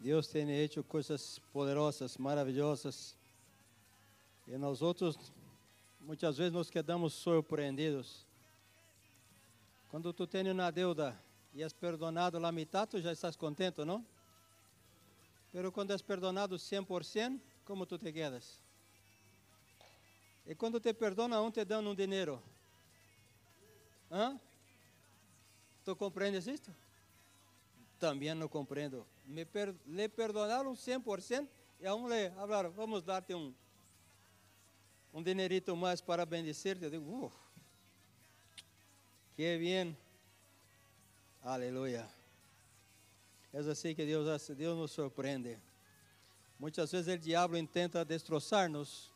Deus tem feito coisas poderosas, maravilhosas. E nós outros, muitas vezes, nos quedamos surpreendidos. Quando tu tens uma deuda e és perdonado la mitad, tu já estás contento, não? Pero quando és perdonado 100%, como tu te quedas? E quando te perdona, um te dão um dinheiro. Hã? Tu compreendes isto? Também não compreendo. Me per, le perdonaram 100% e a um le falaram, vamos dar-te um, um dinerito mais para bendecir-te. Eu digo, uh, que bem. Aleluia. É assim que Deus, Deus nos surpreende. Muitas vezes o diabo tenta destroçar-nos,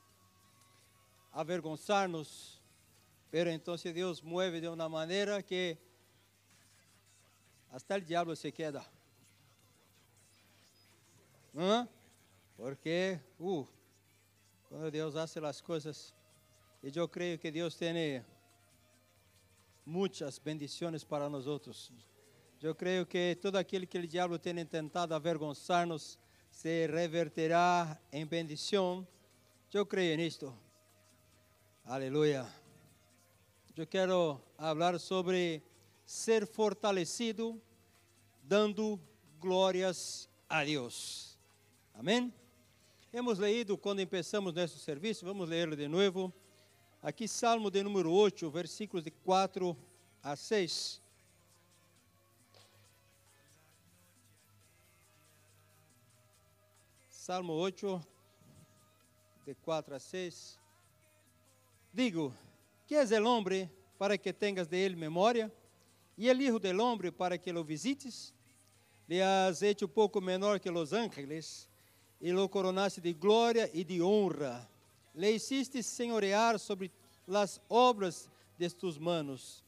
avergonçar-nos, pero então Deus mueve de uma maneira que até o diabo se queda. ¿Ah? Porque, uh, quando Deus hace as coisas, e eu creio que Deus tem muitas bendições para nós outros. Eu creio que todo aquele que o diabo tem tentado avergonçar-nos se reverterá em bendição. Eu creio nisto. Aleluia. Eu quero falar sobre ser fortalecido, dando glórias a Deus. Amém? Hemos leído quando começamos nosso serviço, vamos ler de novo. Aqui, Salmo de número 8, versículos de 4 a 6. Salmo 8, de 4 a 6. Digo, que és el hombre para que tengas de ele memória? E el hijo del hombre para que lo visites? Le has hecho pouco menor que los ángeles, e lo coronaste de glória e de honra. Le hiciste senhorear sobre las obras de tus manos.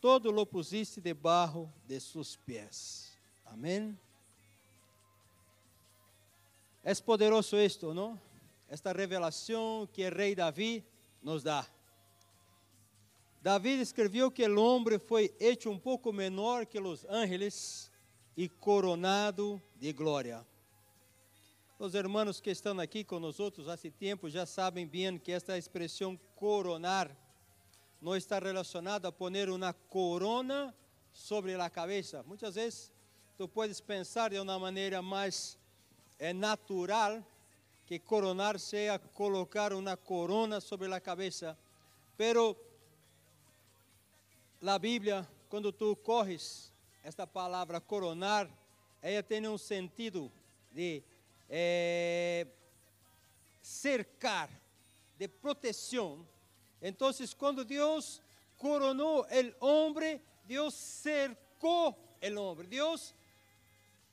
Todo lo pusiste debaixo de sus pés. Amém. É poderoso isto, não? Esta revelação que o rei Davi nos dá. Davi escreveu que o homem foi hecho um pouco menor que os ángeles e coronado de glória. Os irmãos que estão aqui outros há tempo já sabem bem que esta expressão coronar não está relacionada a poner uma corona sobre a cabeça. Muitas vezes tu podes pensar de uma maneira mais é natural que coronar seja colocar uma corona sobre a cabeça, pero a Bíblia, quando tu corres esta palavra coronar, ela tem um sentido de é, cercar, de proteção. Então, quando Deus coronou o homem, Deus cercou o homem, Deus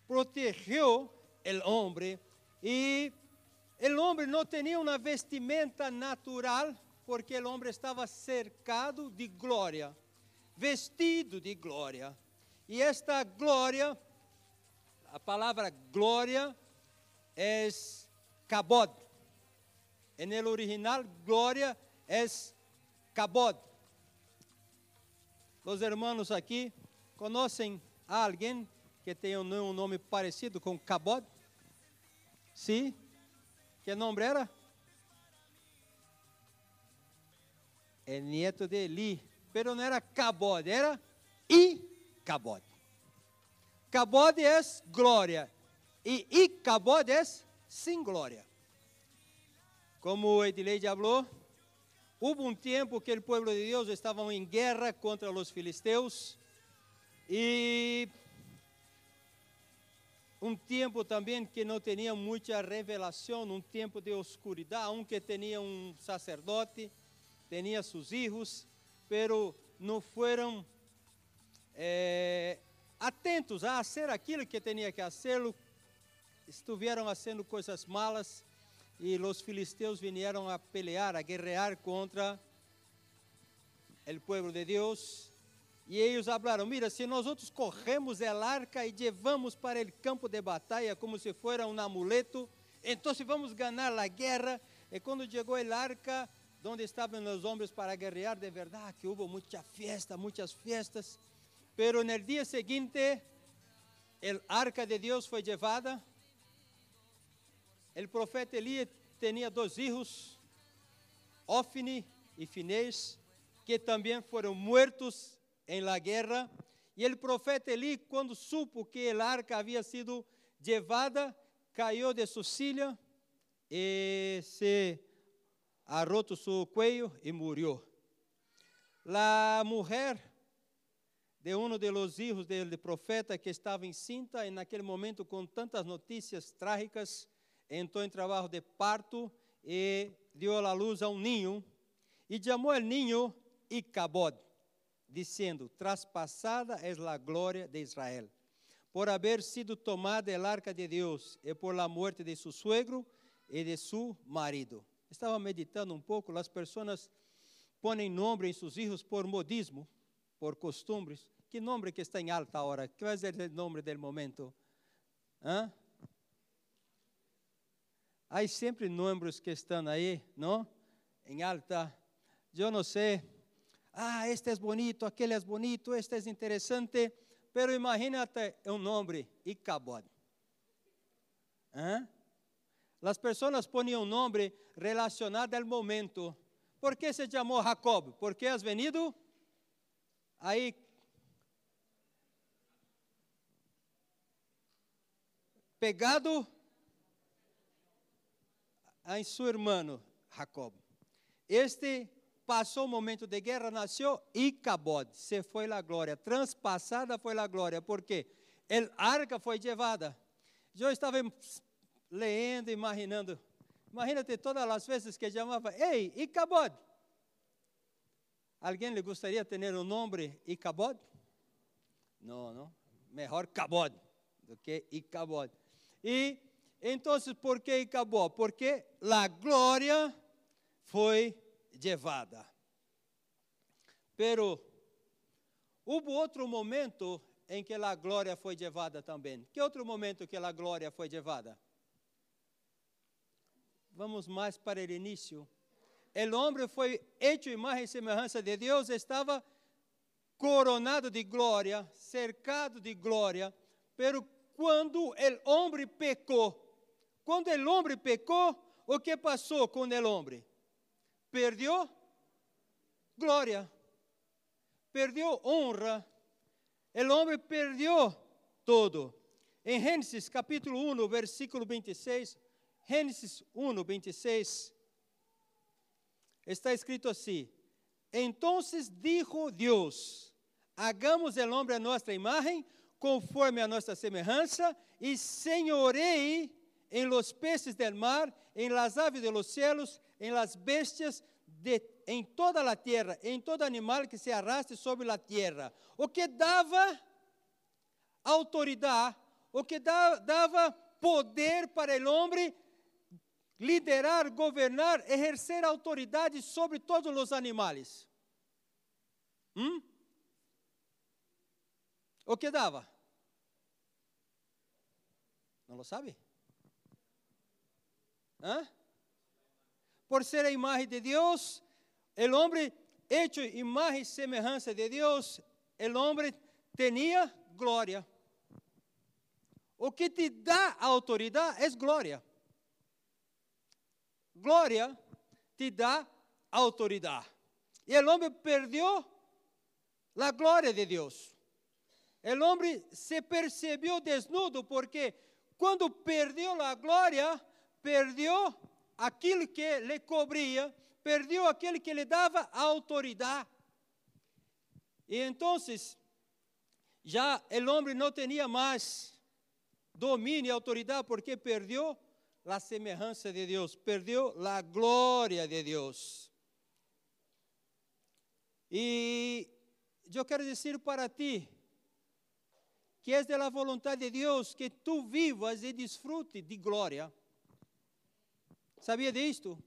protegeu el hombre y el hombre no tenía una vestimenta natural porque el hombre estaba cercado de gloria, vestido de gloria. Y esta gloria, a palabra gloria es cabod. En el original, gloria es cabod. Los hermanos aqui conhecem alguém que tem um nome parecido com Cabod? Sim. Que nome era? É neto de Eli. Pero não era Cabod, era Icabod. Cabod é glória. E Icabod é sem glória. Como Edileide falou, houve um tempo que o povo de Deus estava em guerra contra os filisteus e um tempo também que não tinha muita revelação, um tempo de oscuridade, aunque tinha um sacerdote, tinha seus filhos, pero não foram é, atentos a fazer aquilo que tinha que fazer, estiveram fazendo coisas malas e os filisteus vieram a pelear, a guerrear contra o povo de Deus e eles falaram: Mira, se nós outros corremos el arca e levamos para o campo de batalha como se fosse um amuleto, então vamos ganhar a guerra. E quando chegou el arca, onde estavam os homens para guerrear, de verdade que houve muita festa, muitas festas. Pero no dia seguinte, el arca de Deus foi levada o profeta Eli tinha dois filhos, Ofni e Finés, que também foram mortos em la guerra. E o profeta Eli, quando supo que a arca havia sido levada, caiu de sua silla e se roto seu cuello e morreu. La mulher de um de los hijos del profeta que estava encinta e naquele momento com tantas notícias trágicas, entrou em trabalho de parto e deu a luz a um ninho e chamou o ninho Icabod, dizendo: Traspassada é a glória de Israel, por haver sido tomada el arca de Deus e por la muerte de su suegro e de su marido. Estava meditando um pouco, as pessoas põem nome em seus filhos por modismo, por costumes. Que nome que está em alta hora? Qual é o nome do momento? Hã? Há sempre nomes que estão aí, não? Em alta. Eu não sei. Ah, este é bonito, aquele é bonito, este é interessante. Pero imagínate um nome, Icabod. Hã? As pessoas põem um nome relacionado ao momento. Por que se chamou Jacob? Porque has venido aí pegado em seu irmão Jacob. Este passou um momento de guerra, nasceu Icabod, se foi a glória, transpassada foi a glória, porque a arca foi levada. Eu estava lendo, imaginando, imagínate todas as vezes que chamava, ei, Icabod. Alguém lhe gostaria de ter um nome Icabod? Não, não, melhor Cabod do que Icabod. E então, por que acabou? Porque a glória foi levada. Pero houve outro momento em que a glória foi levada também. Que outro momento que a glória foi levada? Vamos mais para o início. O homem foi hecho imagem e semelhança de Deus, estava coronado de glória, cercado de glória, pero quando o homem pecou. Quando o homem pecou, o que passou com o homem? Perdeu glória, perdeu honra, o homem perdeu todo. Em Gênesis capítulo 1, versículo 26, Gênesis 1, 26, está escrito assim: Então dijo Deus: Hagamos el hombre a nossa imagem, conforme a nossa semelhança, e senhorei em los peces del mar, em las aves de los cielos, em las bestias, de, em toda a terra, em todo animal que se arraste sobre a terra. O que dava autoridade, o que dava poder para o homem liderar, governar, exercer autoridade sobre todos os animais. Hum? O que dava? Não lo sabe? Hã? Por ser a imagem de Deus, o homem hecho imagem e semelhança de Deus, o homem tinha glória. O que te dá autoridade é glória. Glória te dá autoridade. E o homem perdeu a glória de Deus. O homem se percebeu desnudo porque quando perdeu a glória, perdeu aquilo que lhe cobria, perdeu aquele que lhe dava autoridade. E então, já o homem não tinha mais domínio e autoridade porque perdeu a semelhança de Deus, perdeu a glória de Deus. E eu quero dizer para ti, que é da vontade de Deus que tu vivas e desfrute de glória. Sabia disto?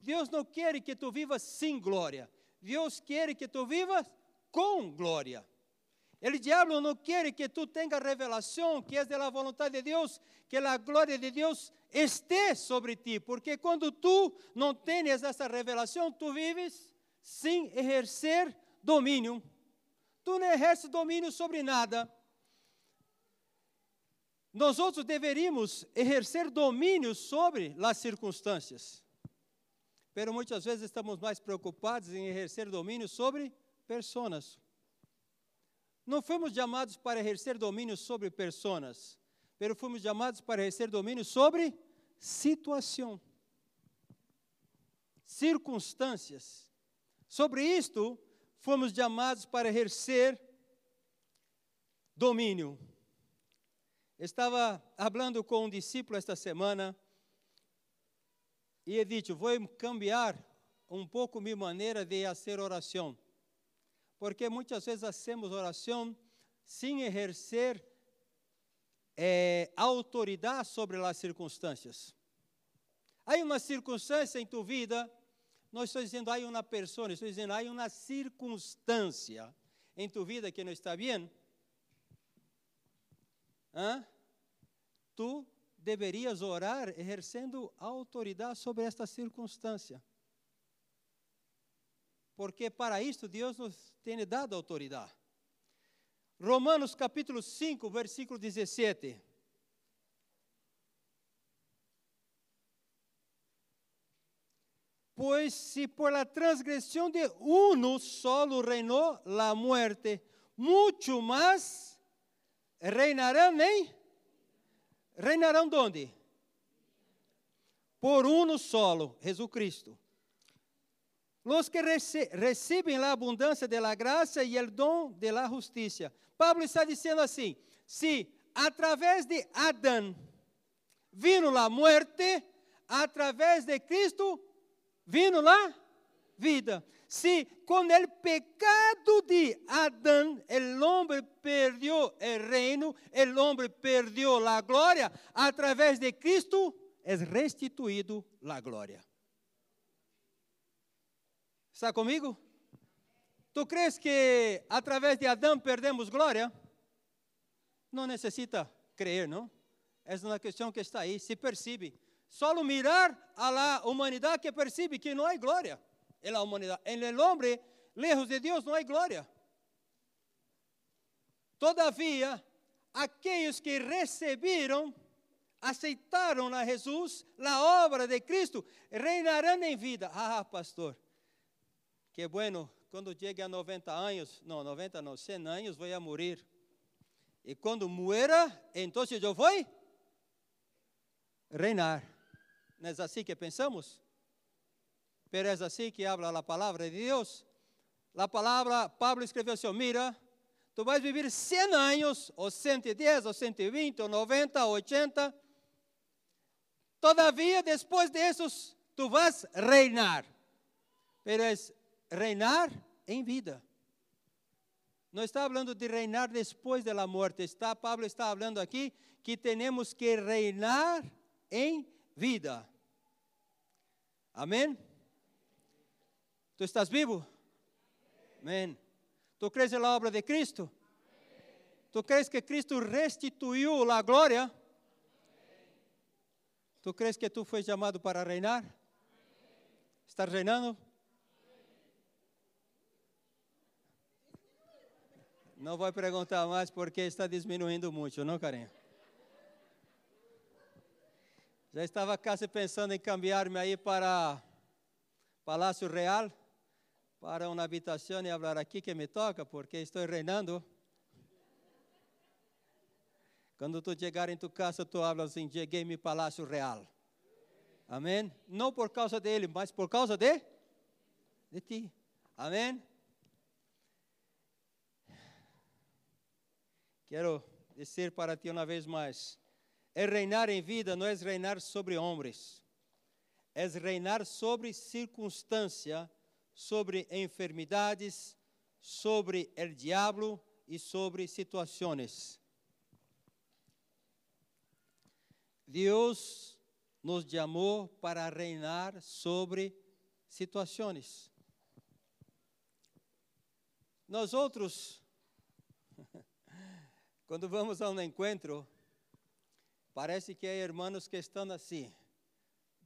Deus não quer que tu vivas sem glória. Deus quer que tu vivas com glória. O diabo não quer que tu tenha revelação que é da vontade de Deus, que a glória de Deus esteja sobre ti, porque quando tu não tens essa revelação, tu vives sem exercer domínio. Tu não exerces domínio sobre nada. nós outros deveríamos exercer domínio sobre as circunstâncias. Pero muitas vezes estamos mais preocupados em exercer domínio sobre pessoas. Não fomos chamados para exercer domínio sobre pessoas, pero fomos chamados para exercer domínio sobre situação, circunstâncias. Sobre isto, fomos chamados para exercer domínio. Estava falando com um discípulo esta semana e he dicho, vou cambiar um pouco minha maneira de fazer oração. Porque muitas vezes hacemos oração sem exercer eh, autoridade sobre as circunstâncias. Há uma circunstância em tu vida, não estou dizendo há uma pessoa, estou dizendo há uma circunstância em tu vida que não está bem. Hã? Tu deverias orar exercendo autoridade sobre esta circunstância. Porque para isto Deus nos tem dado autoridade. Romanos capítulo 5, versículo 17. Pois se por la transgressão de uno solo reinou la muerte, muito mais reinarão em reinarão onde? Por uno solo, Jesus Cristo. Los que rece recebem a abundância de la graça e o dom de la justiça. Pablo está dizendo assim: se através de Adão vino a morte, através de Cristo vino a vida. Se com o pecado de Adão o homem perdeu o reino, o homem perdeu a glória, através de Cristo é restituído a glória. Está comigo? Tu crees que através de Adão perdemos glória? Não necessita crer, não? É uma questão que está aí, se percebe. Só mirar a humanidade que percebe que não há glória em la humanidade. En el hombre, lejos de Deus, não há glória. Todavia, aqueles que receberam, aceitaram a Jesus, a obra de Cristo, reinarão em vida. Ah, pastor, que bueno, quando chegue a 90 anos, não, 90 não, 100 anos, vou a morir. E quando muera, então eu vou reinar. Não é assim que pensamos? Pero é assim que habla a palavra de Deus. A palavra, Pablo escreveu assim: Mira, tu vais viver 100 anos, ou 110, ou 120, ou 90, ou 80. Todavia, depois desses, tu vas reinar. Pero é reinar em vida. Não está falando de reinar depois da morte. Está, Pablo está falando aqui que temos que reinar em vida. Amém? Tu estás vivo? Amém. Tu crees na obra de Cristo? Tu crees que Cristo restituiu a glória? Tu crees que tu foi chamado para reinar? Estás reinando? Não vou perguntar mais porque está diminuindo muito, não, carinha? Já estava quase pensando em cambiar-me aí para Palácio Real para uma habitação e falar aqui que me toca, porque estou reinando. Quando tu chegar em tu casa, tu hablas assim, cheguei em palácio real. Amém? Não por causa dele, mas por causa de, de ti. Amém? Quero dizer para ti uma vez mais: é reinar em vida, não é reinar sobre homens, é reinar sobre circunstância sobre enfermidades, sobre o diabo e sobre situações. Deus nos chamou para reinar sobre situações. Nós outros, quando vamos a um encontro, parece que há irmãos que estão assim,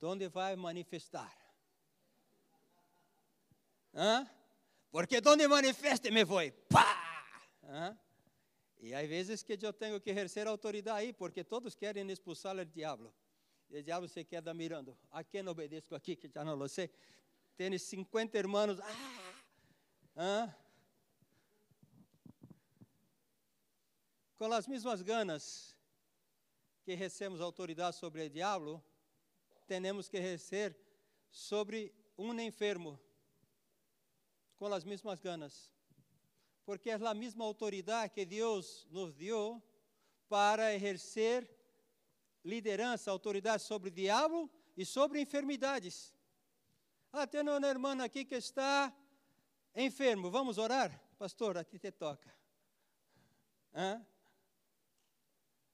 onde vai manifestar? Hã? Porque onde manifeste me foi. Pá! Hã? E há vezes que eu tenho que exercer autoridade aí, porque todos querem expulsar o diabo. E o diabo se queda mirando. A quem obedeço aqui, que já não lo sei. Tem 50 irmãos. Ah, ah. Com as mesmas ganas que recebemos autoridade sobre o diabo, temos que exercer sobre um enfermo. Com as mesmas ganas porque é a mesma autoridade que Deus nos deu para exercer liderança, autoridade sobre o diabo e sobre enfermidades. Ah, tem uma irmã aqui que está enfermo. Vamos orar? Pastor, a ti te toca. Hã?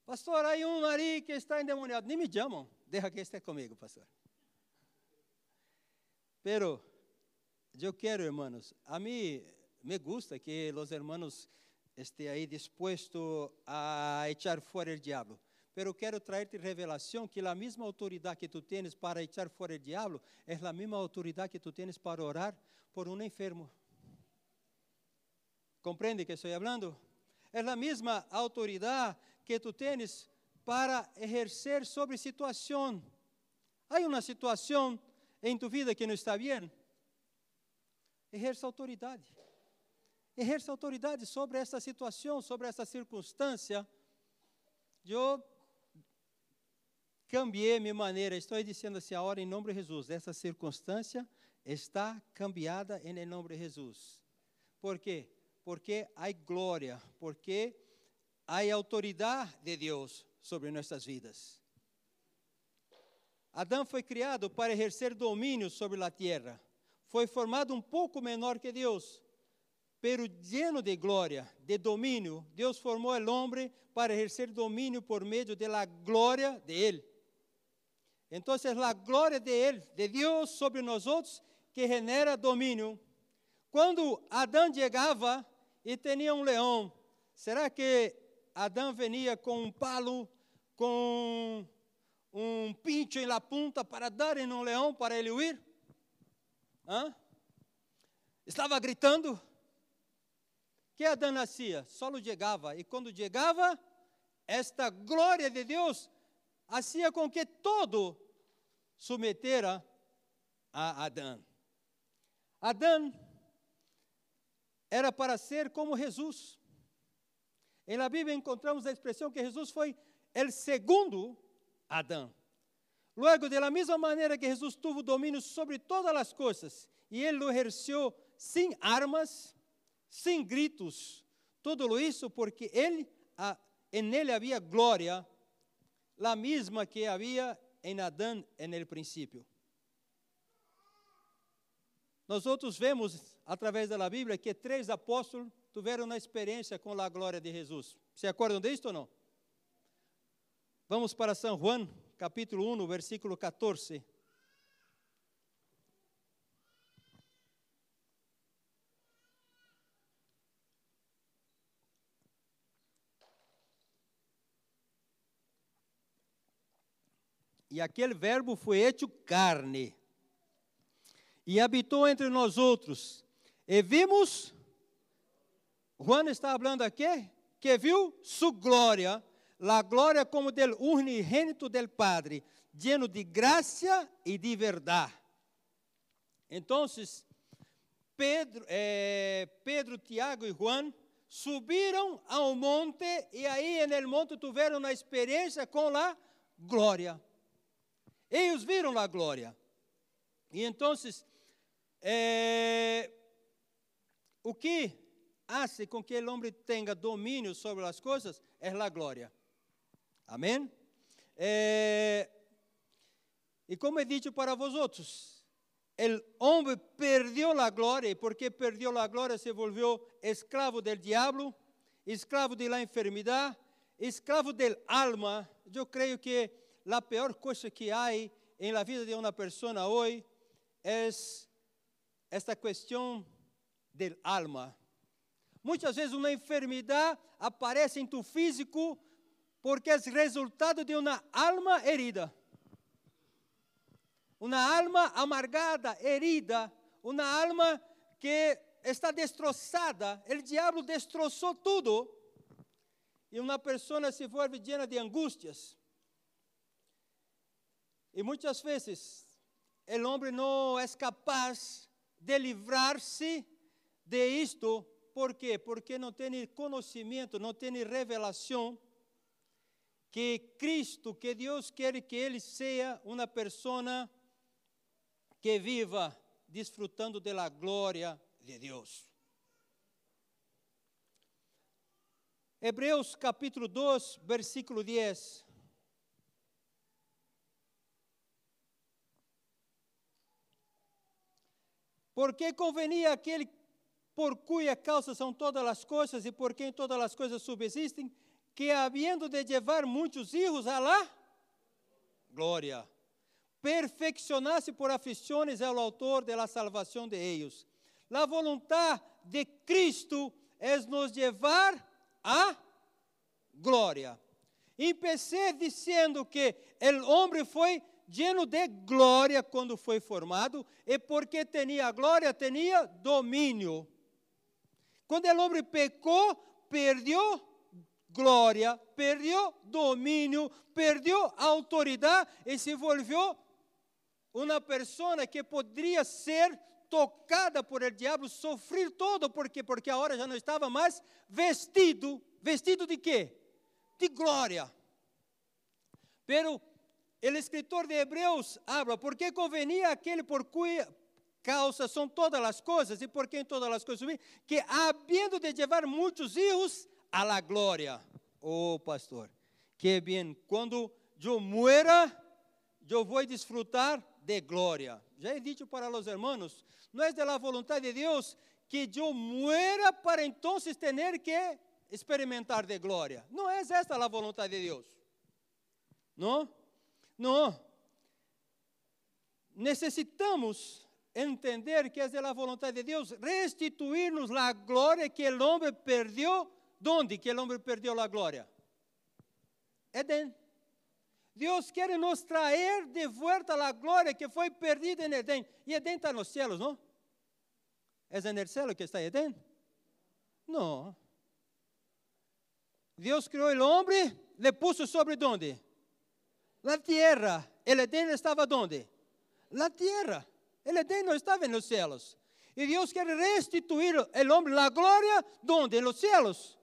Pastor, aí um ali que está endemoniado. Nem me chamam. Deixa que esteja comigo, pastor. Pero, eu quero, irmãos, a mim me gusta que os hermanos estén aí dispuestos a echar fora o diabo. Pero quero trazer-te revelação que a mesma autoridade que tu tens para echar fora o diabo é a mesma autoridade que tu tens para orar por um enfermo. Compreende que estou falando? É a mesma autoridade que tu tens para exercer sobre situação. Há uma situação em tu vida que não está bem? Exerça autoridade exerce autoridade sobre essa situação, sobre essa circunstância. Eu cambiei minha maneira, estou dizendo assim, agora em nome de Jesus, essa circunstância está cambiada em nome de Jesus. Por quê? Porque há glória, porque há autoridade de Deus sobre nossas vidas. Adão foi criado para exercer domínio sobre a terra. Foi formado um pouco menor que Deus, pero lleno de glória, de domínio, Deus formou o homem para exercer domínio por meio de la glória de Ele. Então, a glória de Ele, de Deus sobre nós outros, que genera domínio. Quando Adão chegava e tinha um leão, será que Adão venia com um palo, com um pincho em la punta para dar em um leão para ele huir? Hã? Estava gritando? que Adão nascia? Só chegava. E quando chegava, esta glória de Deus fazia com que todo submetera a Adão. Adão era para ser como Jesus. Em la Bíblia encontramos a expressão que Jesus foi o segundo Adão. Logo, da mesma maneira que Jesus teve domínio sobre todas as coisas, e ele lo exerceu sem armas, sem gritos. Tudo isso porque ele, em ele havia glória, a mesma que havia em Adão no princípio. Nós outros vemos, através da Bíblia, que três apóstolos tiveram uma experiência com a glória de Jesus. Se acordam disto ou não? Vamos para São Juan, capítulo 1, versículo 14. E aquele verbo foi hecho carne. E habitou entre nós outros. E vimos, Juan está falando aqui, que viu sua glória, a glória como del unigênito del Padre, lleno de graça e de verdade. Então, Pedro, eh, Pedro, Tiago e Juan subiram ao monte e aí no monte tiveram uma experiência com a glória. Eles viram a glória. E então, é, o que hace com que o homem tenha domínio sobre as coisas é a glória. Amém? É, e como é dito para vós outros, o homem perdeu a glória, e porque perdeu a glória se volviu escravo do diabo, escravo da enfermidade, escravo del alma. Eu creio que la peor cosa que hay en la vida de una persona hoy es esta cuestión del alma. Muitas vezes uma enfermidade aparece em tu físico porque é resultado de uma alma herida. Uma alma amargada, herida, uma alma que está destroçada. O diabo destroçou tudo e uma pessoa se vuelve llena de angústias. E muitas vezes o homem não é capaz de livrar-se de isto. ¿Por quê? Porque não tem conhecimento, não tem revelação que Cristo, que Deus quer que ele seja uma pessoa que viva desfrutando da glória de Deus. Hebreus capítulo 2, versículo 10. Porque convenia aquele por cuja causa são todas as coisas e por quem todas as coisas subsistem, que havendo de levar muitos filhos a lá, glória, perfeccionasse por aflições ao autor de la salvação de eles. La voluntad de Cristo é nos levar a glória. Empecé dizendo que o homem foi lleno de glória quando foi formado, e porque tinha glória, tinha domínio. Quando o homem pecou, perdeu glória, perdeu domínio, perdeu autoridade e se volviu uma pessoa que poderia ser tocada por el diabo, sofrer todo, porque porque agora já não estava mais vestido, vestido de quê? De glória. Pero o escritor de Hebreus habla, porque convenia aquele por cuja causa são todas as coisas e por quem todas as coisas que havendo de levar muitos filhos a la glória. Oh, pastor, que bem, quando eu muera, eu vou desfrutar de glória. Já he dicho para os hermanos, não é de la voluntad de Deus que eu muera para então ter que experimentar de glória. Não é esta a vontade de Deus. Não? Não. Necessitamos entender que é da vontade de Deus restituir-nos a glória que o homem perdeu. Onde que o homem perdeu a glória? Edén. Deus quer nos trazer de volta a glória que foi perdida em Edén. E Edén está nos céus, não? É no céu que está Edén? Não. Deus criou o homem, le puso sobre onde? La tierra. El Edén estava onde? La tierra. El Edén não estava nos céus. E Deus quer restituir o homem a glória, onde? Nos céus.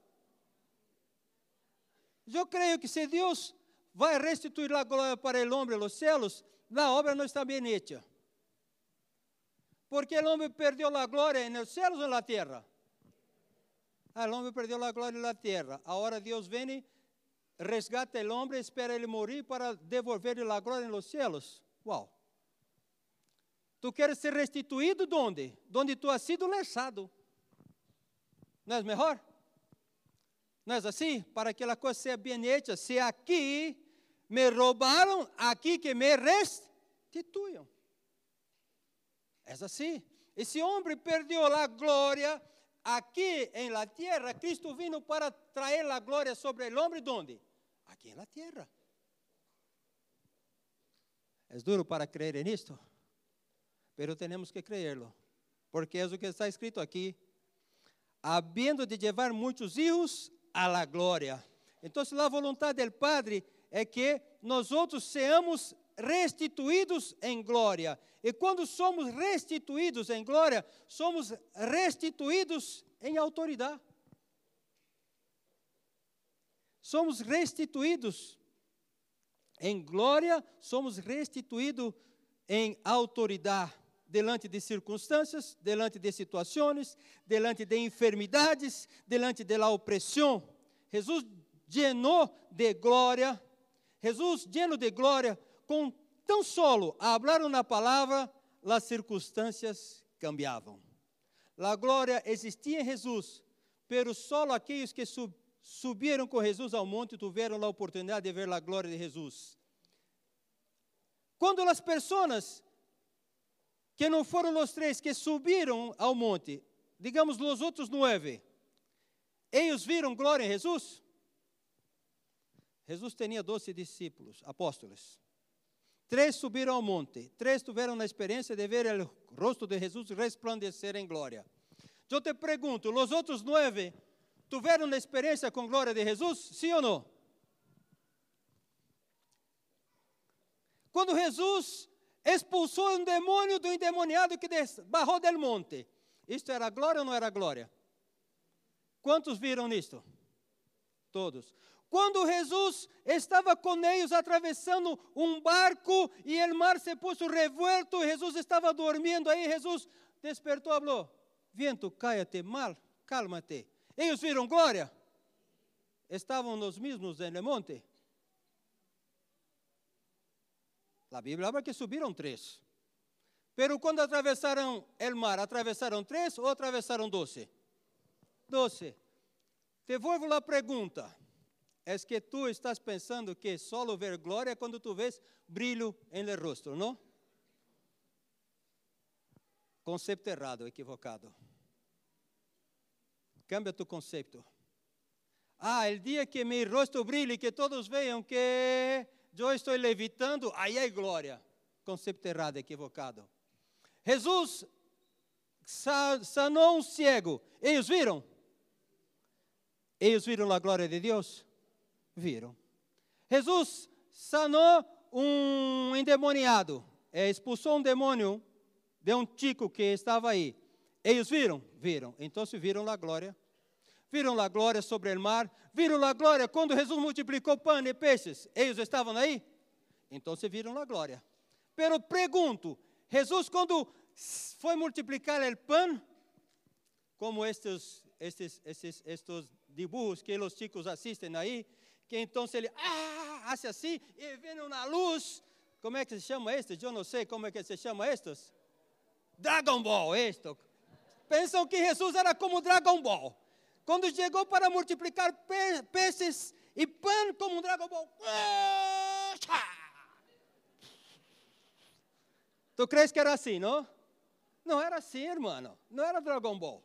Eu creio que se Deus vai restituir a glória para o homem nos céus, a obra não está bem hecha. Porque o homem perdeu a glória nos céus ou na terra? Ah, o homem perdeu a glória na terra. Agora Deus vem, resgata o homem, espera ele morrer para devolver-lhe a glória nos céus. Uau! Tu queres ser restituído de onde? Donde tu has sido lançado. Não é melhor? Não é assim? Para que a coisa seja bem hecha. Se aqui me roubaram, aqui que me restituam. É assim. Esse homem perdeu a glória aqui em la tierra. Cristo vino para trazer a glória sobre o homem, onde? Aqui em la tierra. É duro para crer nisto, pero temos que creerlo, porque é o que está escrito aqui. Havendo de levar muitos filhos a la glória. Então, a vontade do Padre é que nós outros seamos restituídos em glória. E quando somos restituídos em glória, somos restituídos em autoridade. Somos restituídos em glória, somos restituídos em autoridade delante de circunstâncias, delante de situações, delante de enfermidades, delante da opressão. Jesus llenou de glória, Jesus lleno de glória, com tão solo a hablar uma palavra, as circunstâncias cambiavam. A glória existia em Jesus, pero solo aqueles que sub, subiram com Jesus ao monte tiveram a oportunidade de ver a glória de Jesus. Quando as pessoas que não foram os três que subiram ao monte, digamos os outros nove, eles viram glória em Jesus? Jesus tinha doze discípulos, apóstolos. Três subiram ao monte, três tiveram a experiência de ver o rosto de Jesus resplandecer em glória. Eu te pergunto, os outros nove tiveram uma experiência com a glória de Jesus? Sim ou não? Quando Jesus expulsou um demônio do endemoniado que barrou del monte, isto era glória ou não era glória? Quantos viram nisto? Todos. Quando Jesus estava com eles atravessando um barco e o mar se puso revuelto, Jesus estava dormindo aí, Jesus despertou e falou: Viento, cállate, mal, cálmate. Eles viram glória? Estavam os mesmos no monte? A Bíblia fala que subiram três. Pero quando atravessaram o mar, atravessaram três ou doze? Doze. Te vuelvo a pergunta. É que tu estás pensando que solo ver glória quando tu vês brilho em el rosto, não? Conceito errado, equivocado. Cambia tu conceito. Ah, o dia que meu rosto brilhe, que todos vejam que eu estou levitando, aí é glória. Conceito errado, equivocado. Jesus sanou um cego. Eles viram? Eles viram a glória de Deus? Viram. Jesus sanou um endemoniado. Expulsou um demônio de um tico que estava aí. Eles viram? Viram. Então viram a glória. Viram a glória sobre o mar. Viram a glória quando Jesus multiplicou pão e peixes. Eles estavam aí? Então viram a glória. Pero pergunto, Jesus quando foi multiplicar o pão, como estes, estes, estes, estes dibujos que os chicos assistem aí, que então ele ah, hace assim e vem uma luz. Como é que se chama estes? Eu não sei como é que se chama estes. Dragon Ball, isto. Pensam que Jesus era como Dragon Ball. Quando chegou para multiplicar pe peixes e pão como um Ball. Tu crees que era assim, não? Não era assim, irmão. Não era Dragon Ball.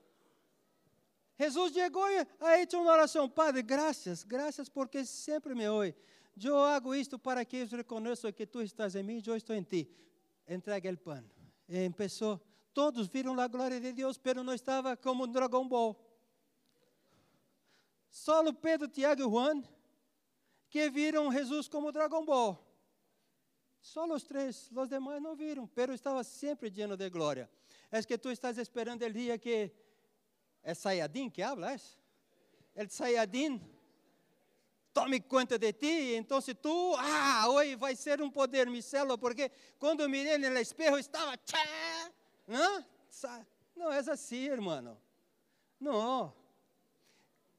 Jesus chegou e ha hecho uma oração. Padre, graças, graças porque sempre me ouve. Eu hago isto para que eles reconheçam que tu estás em mim e eu estou em ti. Entrega o pão. E começou. Todos viram a glória de Deus, pero não estava como Dragon Ball. Só Pedro, Tiago e Juan que viram Jesus como Dragon Ball. Só os três, os demais não viram, pero estava sempre lleno de glória. É que tu estás esperando o dia que é Sayadin que habla, é? El Sayadin tome conta de ti, então se tu, ah, hoje vai ser um poder, mi célula, porque quando mirei no espelho estava, tchá, não, não é assim, irmão. Não.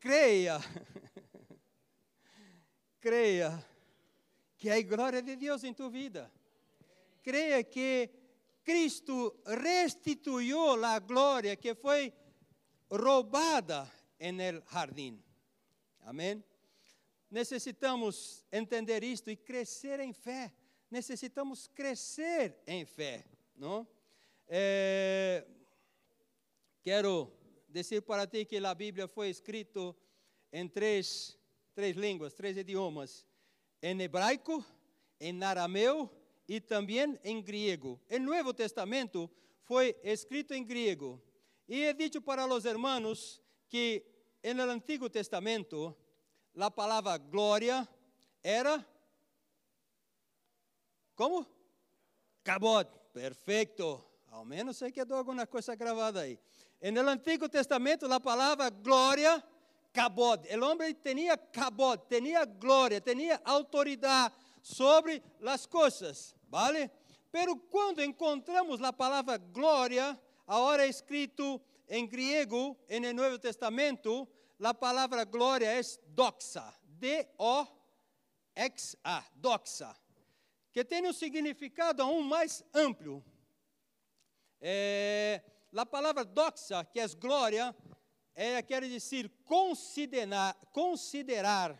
Creia. Creia que há glória de Deus em tua vida. Creia que Cristo restituiu a glória que foi roubada no jardim. Amém? Necessitamos entender isto e crescer em fé. Necessitamos crescer em fé, não? É, quero dizer para ti que a Bíblia foi escrita em três, três línguas, três idiomas: em hebraico, em arameu e também em grego. O Novo Testamento foi escrito em grego. E é dito para os hermanos que no Antigo Testamento a palavra glória era como? Cabot. Perfeito. Ao menos sei que alguma coisa gravada No Antigo Testamento, a palavra glória, cabod. O homem tinha cabod, tinha glória, tinha autoridade sobre as coisas, vale? Pero quando encontramos a palavra glória, agora escrito em grego, no Novo Testamento, a palavra glória é doxa, D-O-X-A, doxa, que tem um significado aún mais amplo. É, a palavra doxa, que é glória, é, quer dizer considerar, considerar,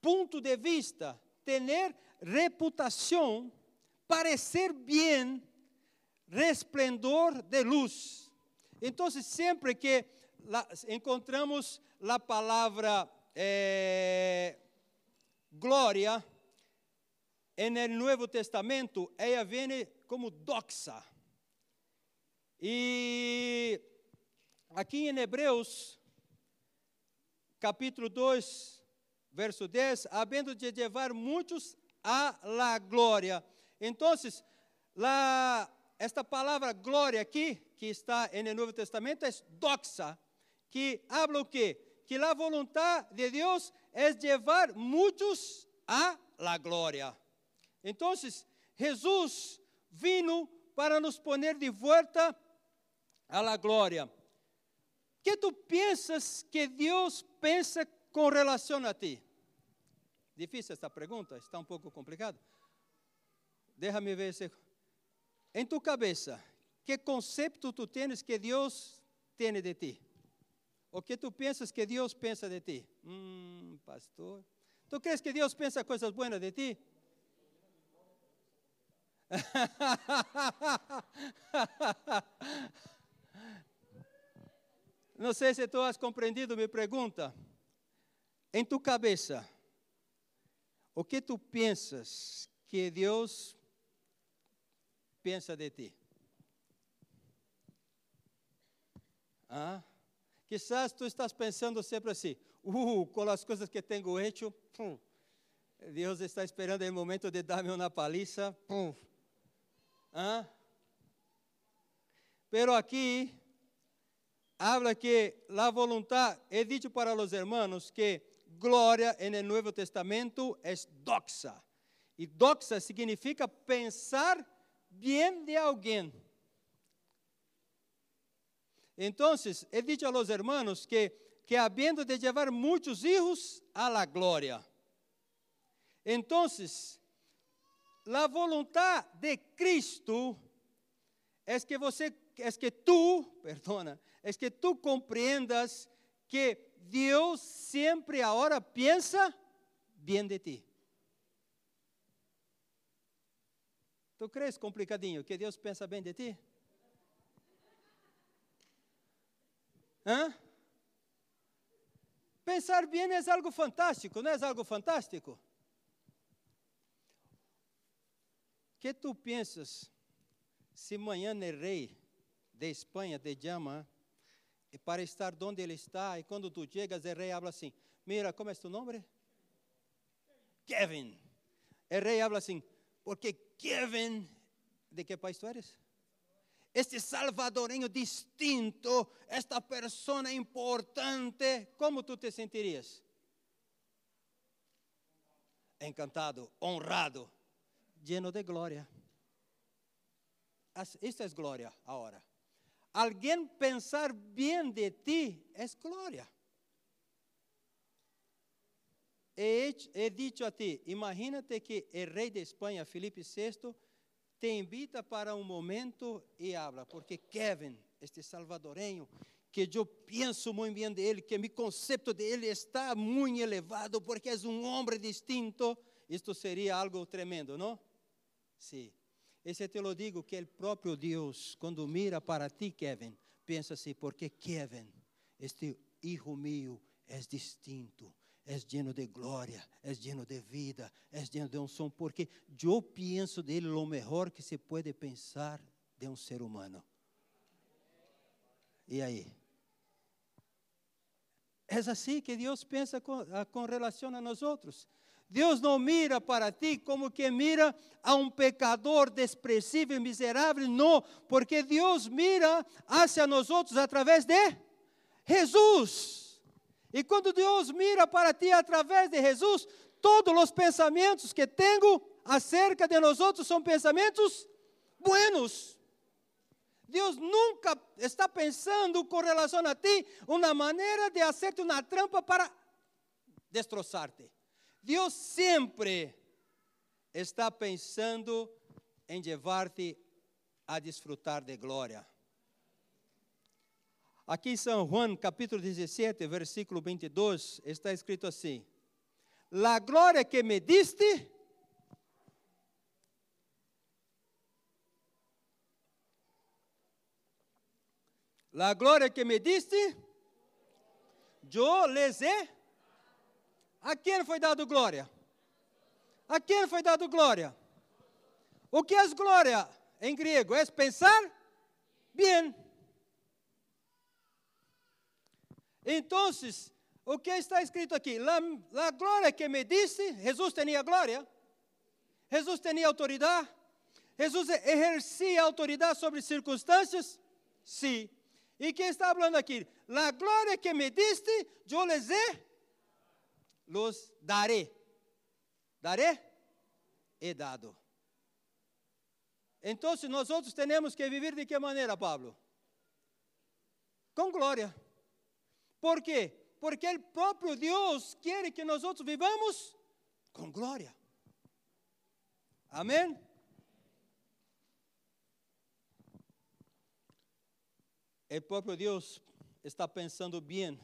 ponto de vista, ter reputação, parecer bem, resplendor de luz. Então, sempre que la, encontramos a palavra é, glória, no Novo Testamento, ela vem como doxa. E aqui em Hebreus, capítulo 2, verso 10, havendo de levar muitos a la glória. Então, esta palavra glória aqui, que está no Novo Testamento, é doxa, que habla o quê? Que a vontade de Deus é levar muitos a la glória. Então, Jesus vino para nos poner de volta a la glória. que tu pensas que Deus pensa com relação a ti? Difícil esta pergunta, está um pouco complicado. Déjame ver se. Em tu cabeça, que conceito tu tens que Deus tem de ti? O que tu pensas que Deus pensa de ti? Hum, pastor. Tu crees que Deus pensa coisas boas de ti? Não sei se tu has compreendido minha pergunta. Em tu cabeça, o que tu pensas que Deus pensa de ti? Ah? Quizás tu estás pensando sempre assim, uh, com as coisas que tenho hecho, pum, Deus está esperando o momento de dar-me uma paliza, pum. Ah? Pero aqui habla que la voluntad, he dicho para los hermanos que gloria en el Nuevo Testamento es doxa. Y doxa significa pensar bien de alguien. Entonces, he dicho a los hermanos que, que habiendo de llevar muchos hijos a la gloria. Entonces, la voluntad de Cristo es que você, es que tú, perdona, es que tú comprendas que Deus sempre agora pensa bem de ti. Tu crees complicadinho que Deus pensa bem de ti? Hã? Pensar bem é algo fantástico, não é algo fantástico? que tu pensas se amanhã o rei de Espanha te chama para estar onde ele está, e quando tu chegas, o rei habla assim: Mira, como é tu nome? Kevin. O rei habla assim: Porque Kevin, ¿de que país tu eres? Este salvadoreño distinto, esta persona importante, como tu te sentirias? Encantado, honrado, lleno de glória. Esta é glória agora alguém pensar bem de ti é glória. He, he dicho a ti, imagínate que o rei de Espanha, Felipe VI, te invita para um momento e habla, porque Kevin, este salvadoreño, que eu penso muito bem dele, que meu conceito dele está muito elevado, porque é um homem distinto, isto seria algo tremendo, não? Sim. Sí. Esse te lo digo que o próprio Deus, quando mira para ti, Kevin, pensa assim, porque Kevin, este hijo mío, é distinto, é lleno de glória, é lleno de vida, é lleno de unção, porque eu penso dele o melhor que se pode pensar de um ser humano. E aí? É assim que Deus pensa com, com relação a nós outros. Deus não mira para ti como que mira a um pecador desprezível miserável, não, porque Deus mira hacia nós outros através de Jesus. E quando Deus mira para ti através de Jesus, todos os pensamentos que tenho acerca de nós outros são pensamentos buenos. Deus nunca está pensando com relação a ti uma maneira de hacerte uma trampa para destroçar-te. Deus sempre está pensando em levar-te a desfrutar de glória. Aqui em São Juan, capítulo 17, versículo 22, está escrito assim: La glória que me diste, la glória que me diste, eu les he a quem foi dado glória? A quem foi dado glória? O que é glória em grego? É pensar bem. Então, O que está escrito aqui? La, la glória que me disse, Jesus tinha glória? Jesus tinha autoridade? Jesus exercia autoridade sobre circunstâncias? Sim. E quem está falando aqui? La glória que me diste, eu les los daré. Daré? He dado. Então, nós outros temos que viver de que maneira, Pablo? Com glória. Por quê? Porque o próprio Deus quer que nós outros vivamos com glória. Amém? O próprio Deus está pensando bem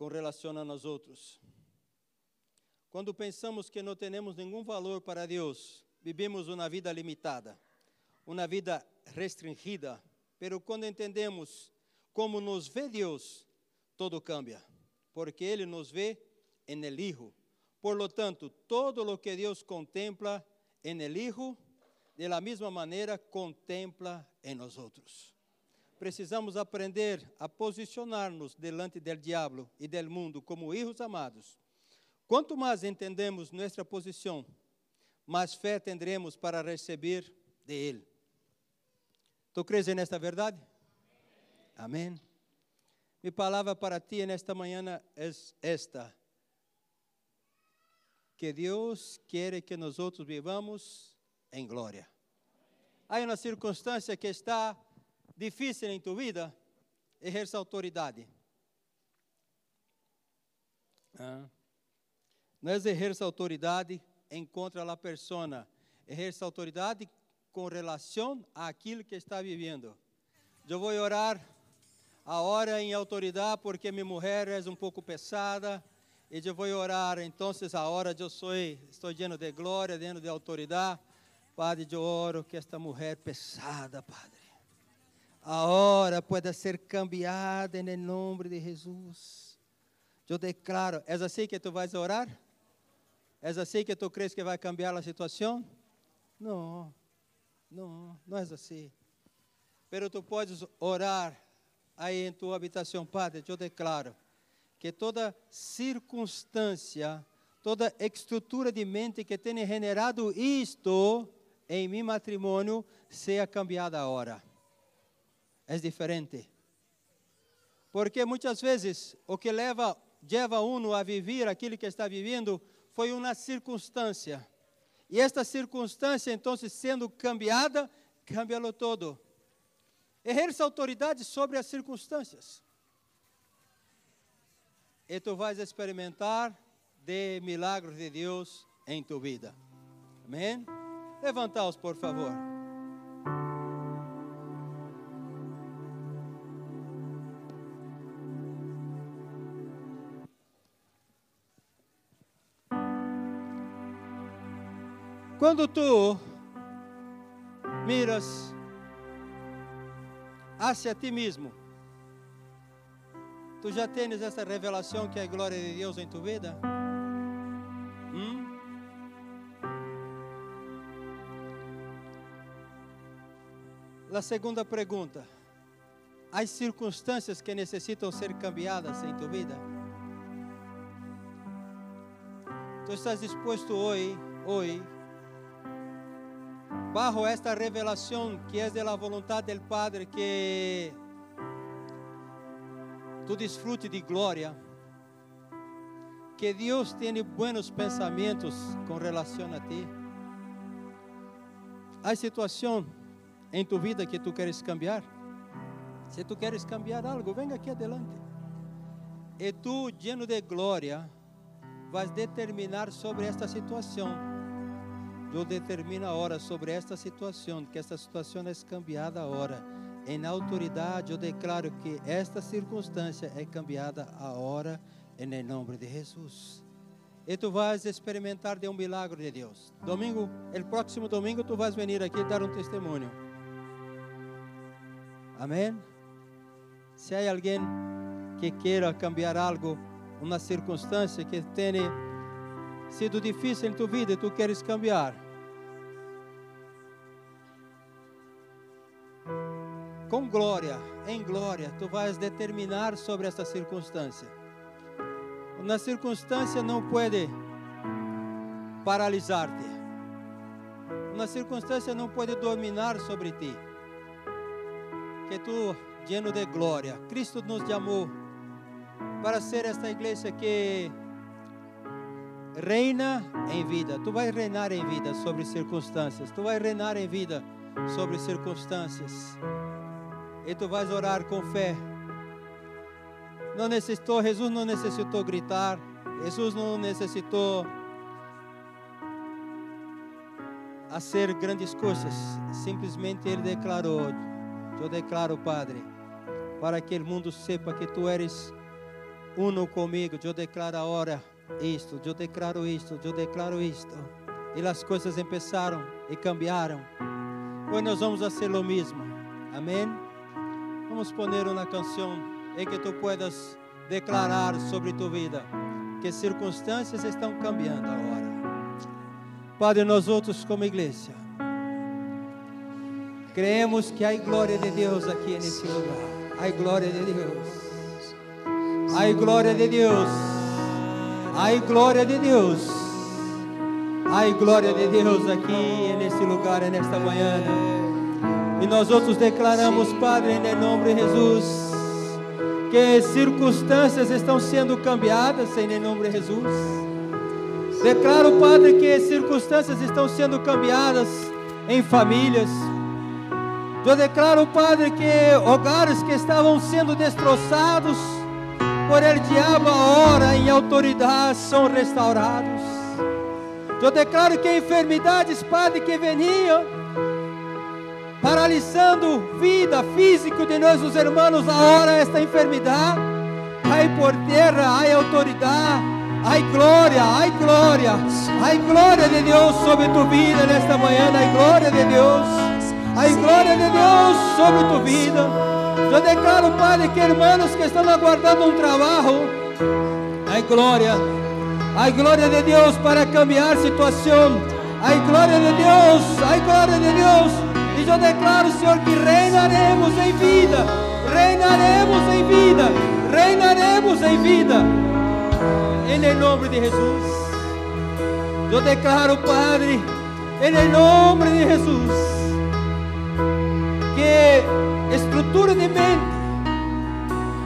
com relação a nós outros. Quando pensamos que não temos nenhum valor para Deus, vivemos uma vida limitada, uma vida restringida. Pero quando entendemos como nos vê Deus, todo cambia, porque Ele nos vê em el Hijo. Por lo tanto, todo lo que Deus contempla en el Hijo, de la mesma maneira contempla em nós outros. Precisamos aprender a posicionar-nos delante del diabo e del mundo como hijos amados Quanto mais entendemos nossa posição, mais fé tendremos para receber de Ele. Tu crees nesta verdade? Amém. Minha palavra para ti nesta manhã é esta: que Deus quer que nós outros vivamos em glória. Há uma circunstância que está difícil em tua vida, exerça autoridade. Ah. Não exerce autoridade em contra a persona, exerce autoridade com relação àquilo que está vivendo. Eu vou orar a hora em autoridade porque minha mulher é um pouco pesada e eu vou orar então a hora eu sou estou lleno de glória, lleno de autoridade. Padre, eu oro que esta mulher pesada, Padre, a hora pode ser cambiada em nome de Jesus. Eu declaro, é assim que tu vais orar? É assim que tu crees que vai cambiar a situação? Não, não, não é assim. Pero tu podes orar aí em tua habitação, Padre, eu declaro que toda circunstância, toda estrutura de mente que tenha generado isto em meu matrimônio, seja cambiada agora. É diferente. Porque muitas vezes o que leva, leva uno a viver aquilo que está vivendo foi uma circunstância. E esta circunstância, então, sendo cambiada, cambia-lo todo. Exerça autoridade sobre as circunstâncias. E tu vais experimentar de milagros de Deus em tua vida. Amém? Levantaos, por favor. Quando tu miras hacia ti mesmo, tu já tens essa revelação que é a glória de Deus em tua vida? Hum? A segunda pergunta: há circunstâncias que necessitam ser cambiadas em tua vida? Tu estás disposto hoje, hoje, bajo esta revelación que es de la voluntad del Padre, que tú disfrutes de gloria, que Dios tiene buenos pensamientos con relación a ti. Hay situación en tu vida que tú quieres cambiar. Si tú quieres cambiar algo, venga aquí adelante. E tú, lleno de gloria, vas determinar sobre esta situação eu determino a hora sobre esta situação, que esta situação é cambiada hora. Em autoridade, eu declaro que esta circunstância é cambiada a hora, em nome de Jesus. E tu vais experimentar de um milagre de Deus. Domingo, el próximo domingo, tu vais venir aqui dar um testemunho. Amém? Se há alguém que queira cambiar algo, uma circunstância que tenha sido difícil em tua vida e tu queres cambiar. com glória, em glória, tu vais determinar sobre esta circunstância. Uma circunstância não pode paralisar-te. Uma circunstância não pode dominar sobre ti. Que tu, lleno de glória, Cristo nos chamou para ser esta igreja que reina em vida. Tu vais reinar em vida sobre circunstâncias. Tu vais reinar em vida sobre circunstâncias. E tu vais orar com fé. Não necessitou, Jesus não necessitou gritar. Jesus não necessitou fazer grandes coisas. Simplesmente ele declarou: Eu declaro, Padre, para que o mundo sepa que tu eres uno comigo. Eu declaro agora isto, eu declaro isto, eu declaro isto. E as coisas começaram e cambiaram. Hoje nós vamos fazer o mesmo. Amém? Vamos poner uma canção em que tu puedas declarar sobre tu vida que circunstâncias estão cambiando agora. Padre, nós outros como igreja, creemos que há glória de Deus aqui nesse lugar. Há glória de Deus. Há glória de Deus. Há glória de Deus. Há glória de Deus aqui nesse lugar, nesta manhã. E nós outros declaramos, Padre, em nome de Jesus, que circunstâncias estão sendo cambiadas em nome de Jesus. Declaro, Padre, que circunstâncias estão sendo cambiadas em famílias. Eu declaro, Padre, que hogares que estavam sendo destroçados, por el diabo agora em autoridade são restaurados. Eu declaro que enfermidades, Padre, que veniam paralisando vida física de nossos irmãos, agora esta enfermidade cai por terra, há autoridade, há glória, há glória, há glória de Deus sobre tu vida nesta manhã, há glória de Deus, há glória de Deus sobre tu vida. Eu declaro, Padre, que irmãos que estão aguardando um trabalho, ai glória, ai glória de Deus para cambiar situação, ai glória de Deus, ai glória de Deus. E eu declaro, Senhor, que reinaremos em vida, reinaremos em vida, reinaremos em vida, em nome de Jesus. Eu declaro, Padre, em nome de Jesus, que estrutura de mente.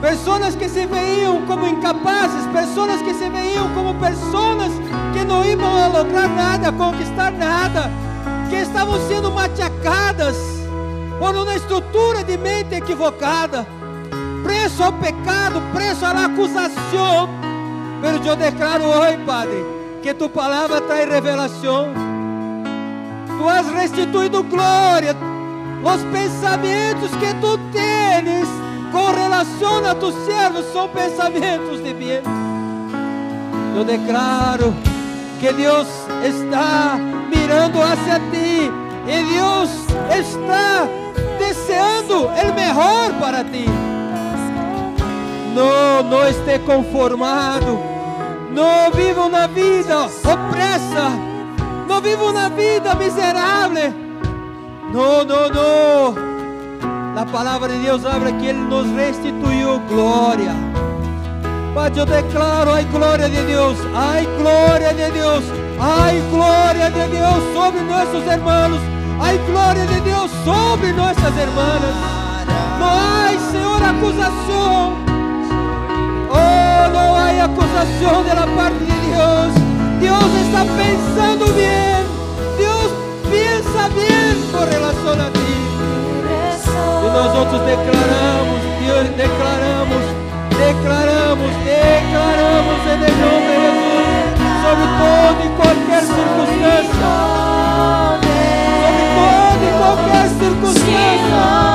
Pessoas que se veiam como incapazes, pessoas que se veiam como pessoas que não iam a lograr nada, conquistar nada, que estavam sendo machacadas por uma estrutura de mente equivocada, preso ao pecado, preso à acusação. Mas eu declaro hoje, Padre, que tu palavra traz revelação. Tu has restituído glória, os pensamentos que tu tens com relação a tus servos são pensamentos de bem. Eu declaro que Deus está mirando hacia ti e Deus está deseando o melhor para ti. Não, não esteja conformado. Não viva uma vida opressa. Não viva uma vida miserável no, no, no. A palavra de Deus habla que Ele nos restituiu glória. Pai, eu declaro, ai glória de Deus, ai glória de Deus, ai glória de Deus sobre nossos irmãos, ai glória de Deus sobre nossas irmãs. Não há, Senhor, acusação. Oh, não há acusação da parte de Deus. Deus está pensando bem. está bien relación a ti. Y nosotros declaramos, Dios, declaramos, declaramos, declaramos en el nombre de Jesús sobre todo y cualquier circunstancia. Sobre todo y cualquier circunstancia.